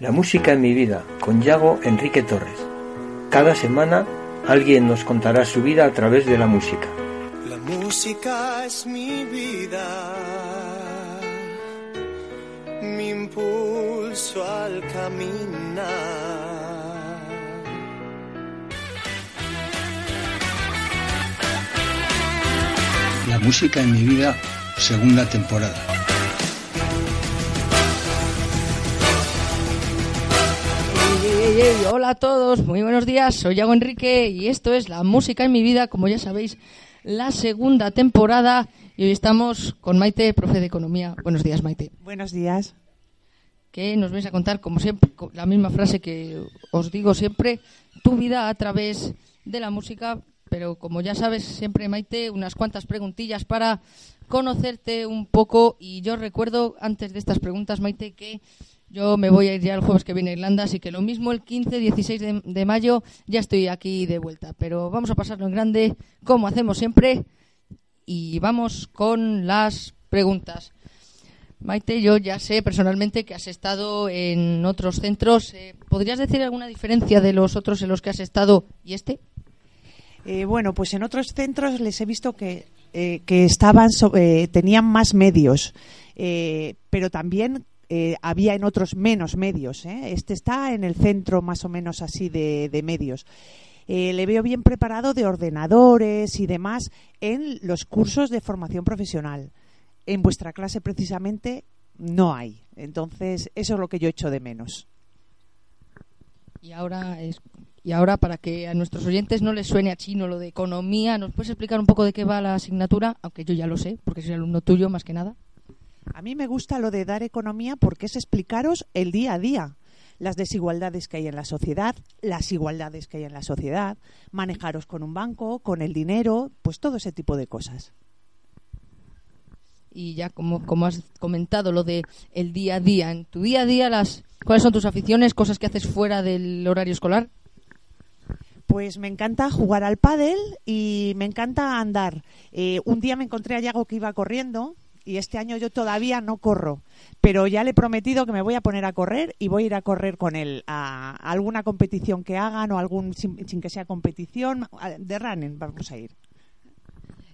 La música en mi vida con Yago Enrique Torres. Cada semana alguien nos contará su vida a través de la música. La música es mi vida, mi impulso al caminar. La música en mi vida, segunda temporada. Ey, ey, hola a todos, muy buenos días, soy Yago Enrique y esto es La Música en mi vida, como ya sabéis, la segunda temporada y hoy estamos con Maite, profe de Economía. Buenos días, Maite. Buenos días. Que nos vais a contar, como siempre, la misma frase que os digo siempre, tu vida a través de la música, pero como ya sabes, siempre, Maite, unas cuantas preguntillas para conocerte un poco y yo recuerdo, antes de estas preguntas, Maite, que yo me voy a ir ya el jueves que viene a Irlanda, así que lo mismo el 15, 16 de, mayo ya estoy aquí de vuelta. Pero vamos a pasarlo en grande, como hacemos siempre, y vamos con las preguntas. Maite, yo ya sé personalmente que has estado en otros centros. Eh, ¿Podrías decir alguna diferencia de los otros en los que has estado y este? Eh, bueno, pues en otros centros les he visto que, eh, estaban so- eh, tenían más medios, pero también eh, había en otros menos medios. ¿eh? Este está en el centro más o menos así de, de medios. Eh, le veo bien preparado de ordenadores y demás en los cursos de formación profesional. En vuestra clase precisamente no hay. Entonces, eso es lo que yo echo de menos. Y ahora, es, y ahora para que a nuestros oyentes no les suene a chino lo de economía, ¿nos puedes explicar un poco de qué va la asignatura? Aunque yo ya lo sé, porque soy alumno tuyo más que nada. A mí me gusta lo de dar economía porque es explicaros el día a día, las desigualdades que hay en la sociedad, las igualdades que hay en la sociedad, manejaros con un banco, con el dinero, pues todo ese tipo de cosas. Y ya como, como has comentado lo de el día a día, en tu día a día, las ¿cuáles son tus aficiones, cosas que haces fuera del horario escolar? Pues me encanta jugar al pádel y me encanta andar. Eh, un día me encontré a Yago que iba corriendo y este año yo todavía no corro, pero ya le he prometido que me voy a poner a correr y voy a ir a correr con él a, alguna competición que hagan o algún sin, sin que sea competición de running vamos a ir.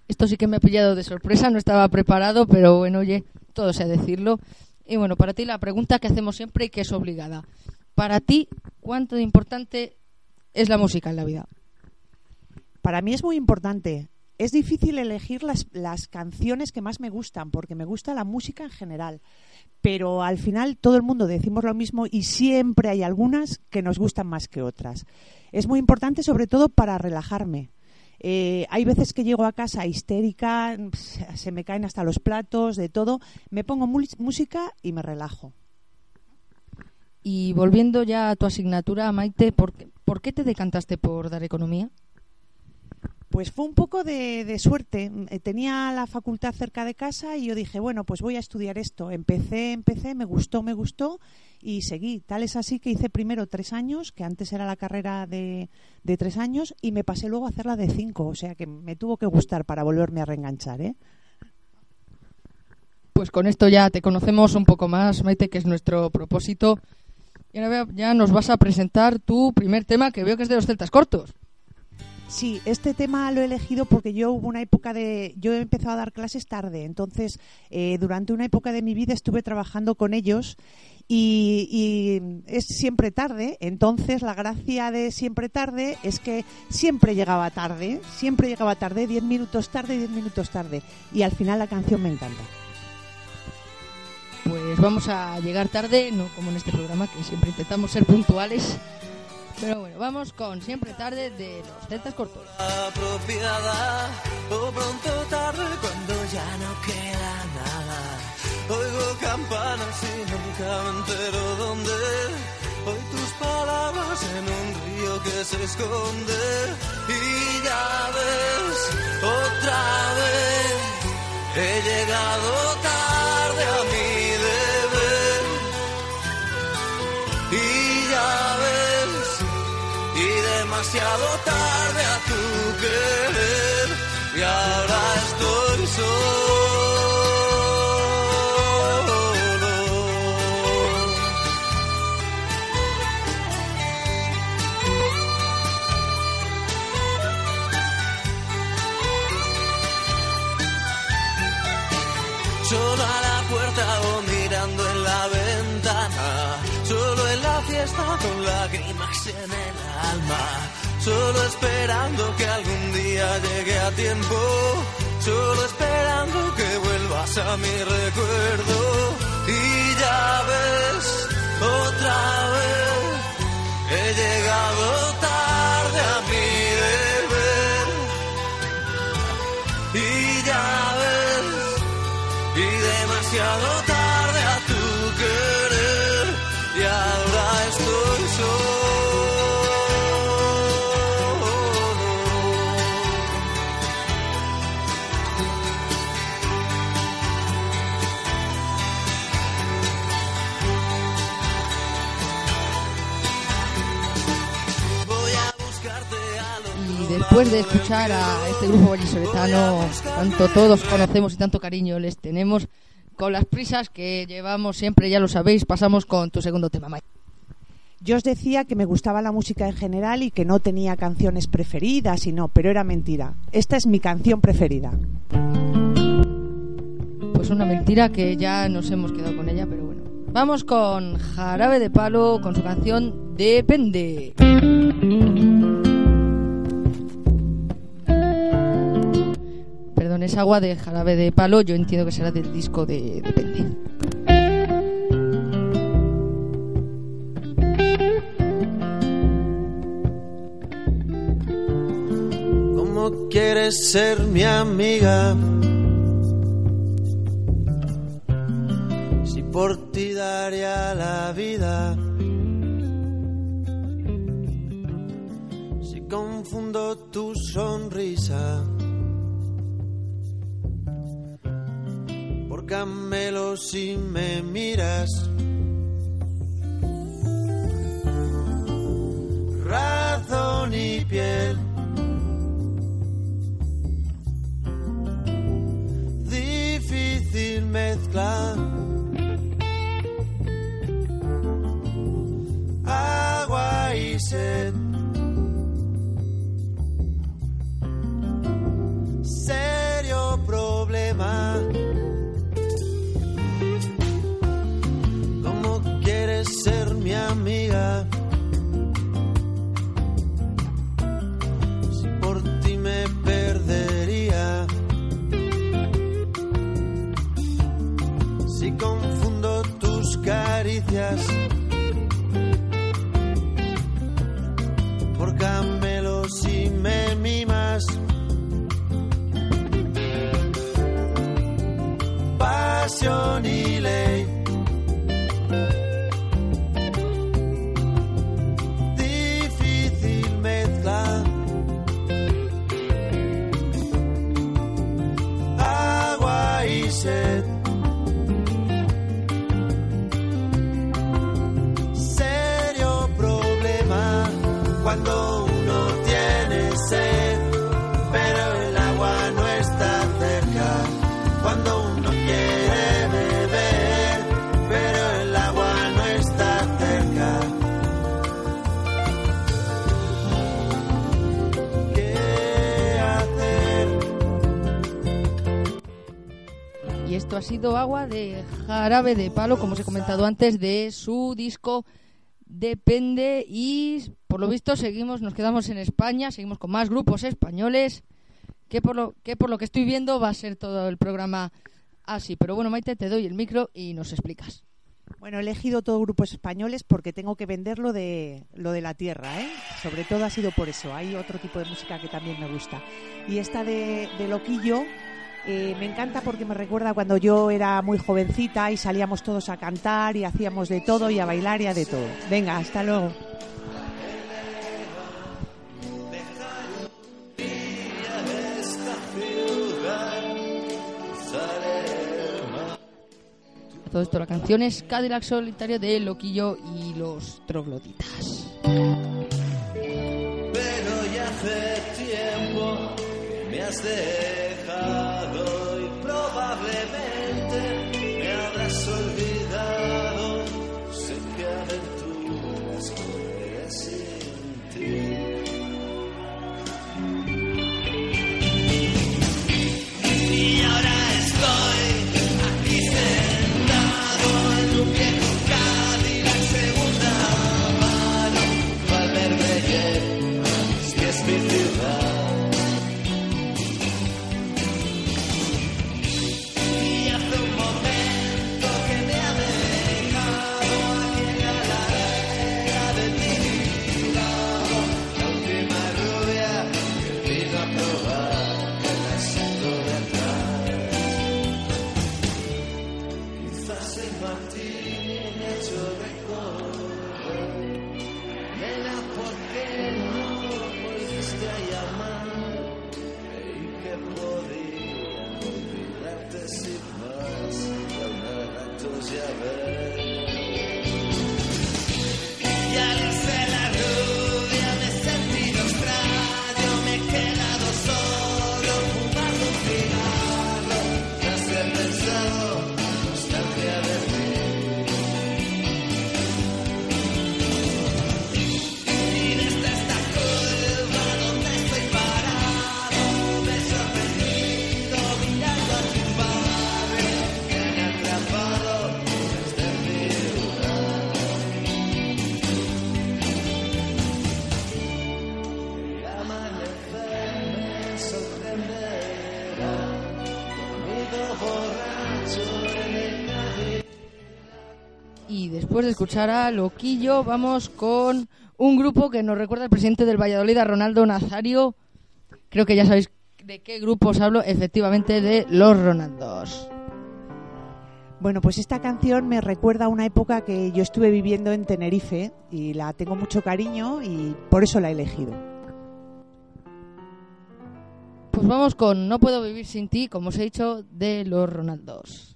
Esto sí que me ha pillado de sorpresa, no estaba preparado, pero bueno, oye, todo sea decirlo. Y bueno, para ti la pregunta que hacemos siempre y que es obligada. Para ti, ¿cuánto de importante es la música en la vida? Para mí es muy importante. Es difícil elegir las, las canciones que más me gustan, porque me gusta la música en general. Pero al final todo el mundo decimos lo mismo y siempre hay algunas que nos gustan más que otras. Es muy importante sobre todo para relajarme. Eh, hay veces que llego a casa histérica, se me caen hasta los platos, de todo. Me pongo música y me relajo. Y volviendo ya a tu asignatura, Maite, ¿por qué, por qué te decantaste por dar economía? Pues fue un poco de, de suerte. Eh, Tenía la facultad cerca de casa y yo dije, bueno, pues voy a estudiar esto. Empecé, empecé, me gustó, me gustó y seguí. Tal es así que hice primero tres años, que antes era la carrera de, de tres años, y me pasé luego a hacerla de cinco. O sea que me tuvo que gustar para volverme a reenganchar, ¿eh? Pues con esto ya te conocemos un poco más, Maite, que es nuestro propósito. Y ahora ya nos vas a presentar tu primer tema, que veo que es de los celtas cortos. Sí, este tema lo he elegido porque yo hubo una época de... Yo he empezado a dar clases tarde, entonces eh, durante una época de mi vida estuve trabajando con ellos y, y es siempre tarde, entonces la gracia de siempre tarde es que siempre llegaba tarde, siempre llegaba tarde, 10 minutos tarde, 10 minutos tarde, y al final la canción me encanta. Pues. Vamos a llegar tarde, no como en este programa, que siempre intentamos ser puntuales. Pero bueno, vamos con Siempre Tarde de los Celtas Cortos. apropiada o pronto tarde cuando ya no queda nada. Oigo campanas y nunca me entero dónde. Hoy tus palabras en un río que se esconde. Y ya ves, otra vez, he llegado tarde a mi demasiado tarde a tu querer y ahora estoy solo. Solo a la puerta o mirando en la ventana. Solo en la fiesta con lágrimas en el alma. Solo esperando que algún día llegue a tiempo. Solo esperando que vuelvas a mi recuerdo. Y ya ves, otra vez, he llegado después de escuchar a este grupo vallisoletano, tanto todos conocemos y tanto cariño les tenemos, con las prisas que llevamos siempre, ya lo sabéis, pasamos con tu segundo tema, Mike. Yo os decía que me gustaba la música en general y que no tenía canciones preferidas y no, pero era mentira. Esta es mi canción preferida. Pues una mentira que ya nos hemos quedado con ella, pero bueno. Vamos con Jarabe de Palo con su canción Depende. Es agua de Jarabe de Palo, yo entiendo que será del disco de Depende. ¿Cómo quieres ser mi amiga? Si por ti daría la vida. Si confundo tu sonrisa. Por camelo si me miras. Razón y piel. difícil mezcla. Sido agua de jarabe de palo, como os he comentado antes, de su disco Depende. Y por lo visto seguimos, nos quedamos en España, seguimos con más grupos españoles, que por lo que, por lo que estoy viendo va a ser todo el programa Ah, sí, pero bueno, Maite, te doy el micro y nos explicas. Bueno, he elegido todo grupos españoles porque tengo que vender lo de, lo de la tierra, ¿eh? Sobre todo ha sido por eso. Hay otro tipo de música que también me gusta. Y esta de, de Loquillo eh, me encanta porque me recuerda cuando yo era muy jovencita y salíamos todos a cantar y hacíamos de todo y a bailar y a de todo. Venga, hasta luego. Todo esto, la canción es Cadillac Solitario de Loquillo y los Trogloditas. Pero ya hace tiempo que me has dejado probablemente escuchar a Loquillo, vamos con un grupo que nos recuerda al presidente del Valladolid, a Ronaldo Nazario. Creo que ya sabéis de qué grupo os hablo, efectivamente de los Ronaldos. Bueno, pues esta canción me recuerda a una época que yo estuve viviendo en Tenerife y la tengo mucho cariño y por eso la he elegido. Pues vamos con No puedo vivir sin ti, como os he dicho, de los Ronaldos.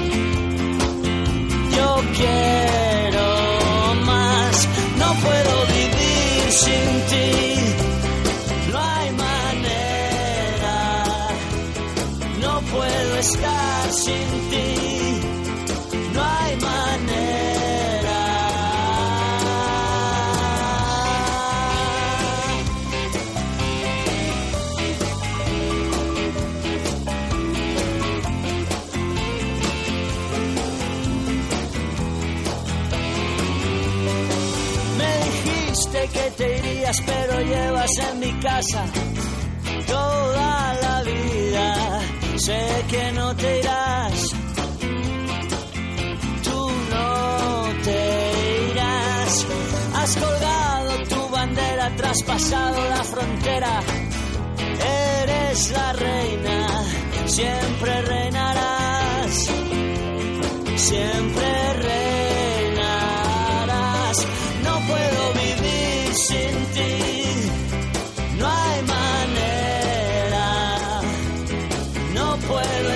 Estar sin ti. No hay manera. Me dijiste que te irías, pero llevas en mi casa Sé que no te irás. Tú no te irás. Has colgado tu bandera, traspasado la frontera. Eres la reina, siempre reinarás. Siempre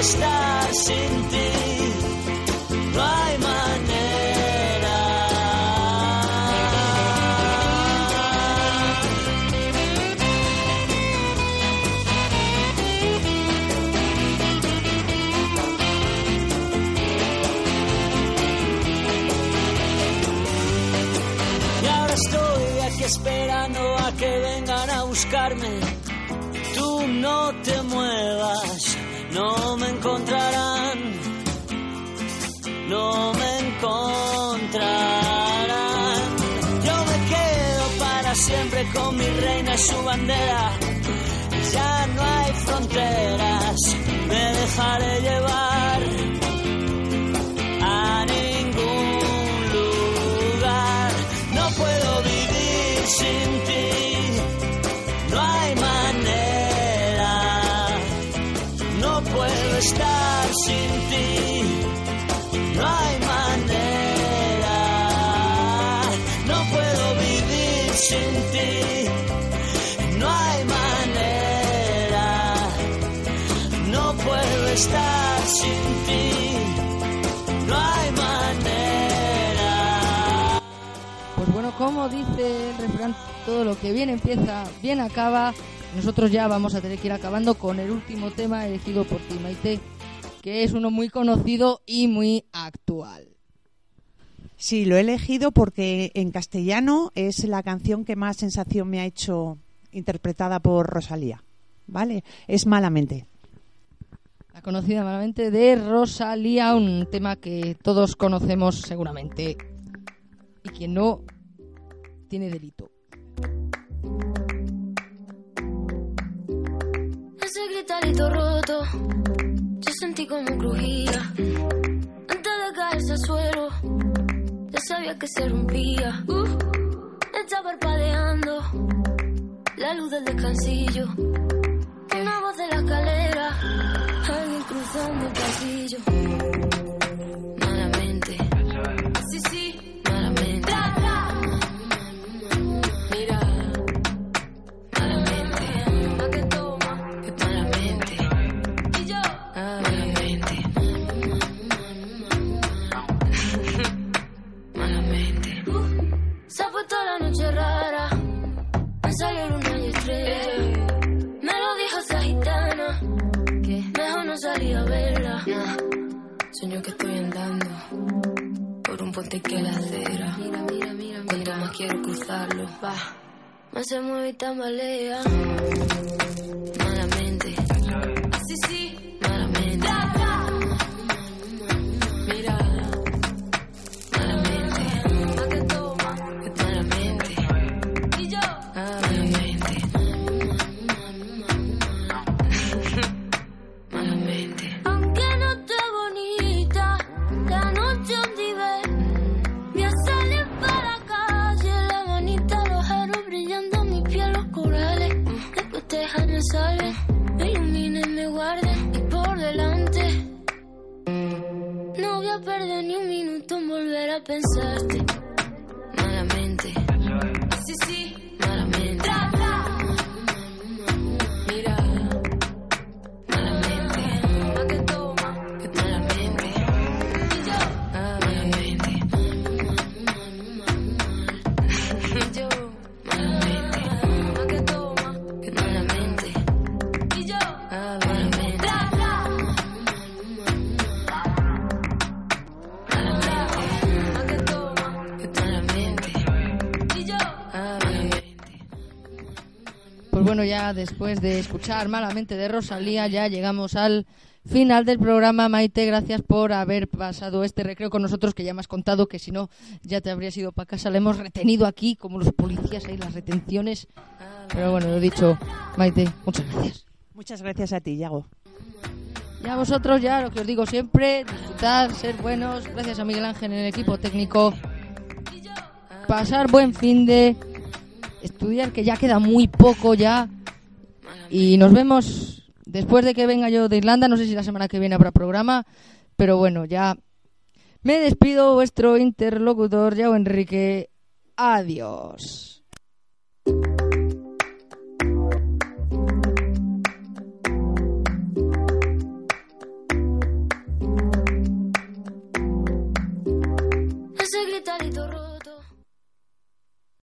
estar sin ti. No hay manera. Y ahora estoy aquí esperando a que vengan a buscarme. Y su bandera. Ya no hay fronteras, como dice el refrán, todo lo que bien empieza, bien acaba. Nosotros ya vamos a tener que ir acabando con el último tema elegido por ti, Maite, que es uno muy conocido y muy actual. Sí, lo he elegido porque en castellano es la canción que más sensación me ha hecho interpretada por Rosalía. ¿Vale? Es Malamente. La conocida malamente de Rosalía, un tema que todos conocemos seguramente. Y quien no, tiene delito. Ese gritarito roto, yo sentí como crujía. Antes de caerse al suelo, ya sabía que se rompía. Uh, está parpadeando la luz del descansillo. Una voz de la escalera, alguien cruzando el pasillo. Que estoy andando por un puente que la acera. Mira, mira, mira, Cuanto más quiero cruzarlo, va. Más se mueve y tambalea. Malamente. Sí, sí. En bueno, ya después de escuchar malamente de Rosalía, ya llegamos al final del programa. Maite, gracias por haber pasado este recreo con nosotros, que ya me has contado que si no, ya te habrías ido para casa. Le hemos retenido aquí, como los policías ahí, las retenciones. Pero bueno, lo dicho, Maite, muchas gracias. Muchas gracias a ti, Yago. Y a vosotros ya lo que os digo siempre, disfrutar, ser buenos. Gracias a Miguel Ángel en el equipo técnico. Pasar buen fin de estudiar, que ya queda muy poco ya. Y nos vemos después de que venga yo de Irlanda. No sé si la semana que viene habrá programa, pero bueno, ya me despido vuestro interlocutor, Yao Enrique. Adiós.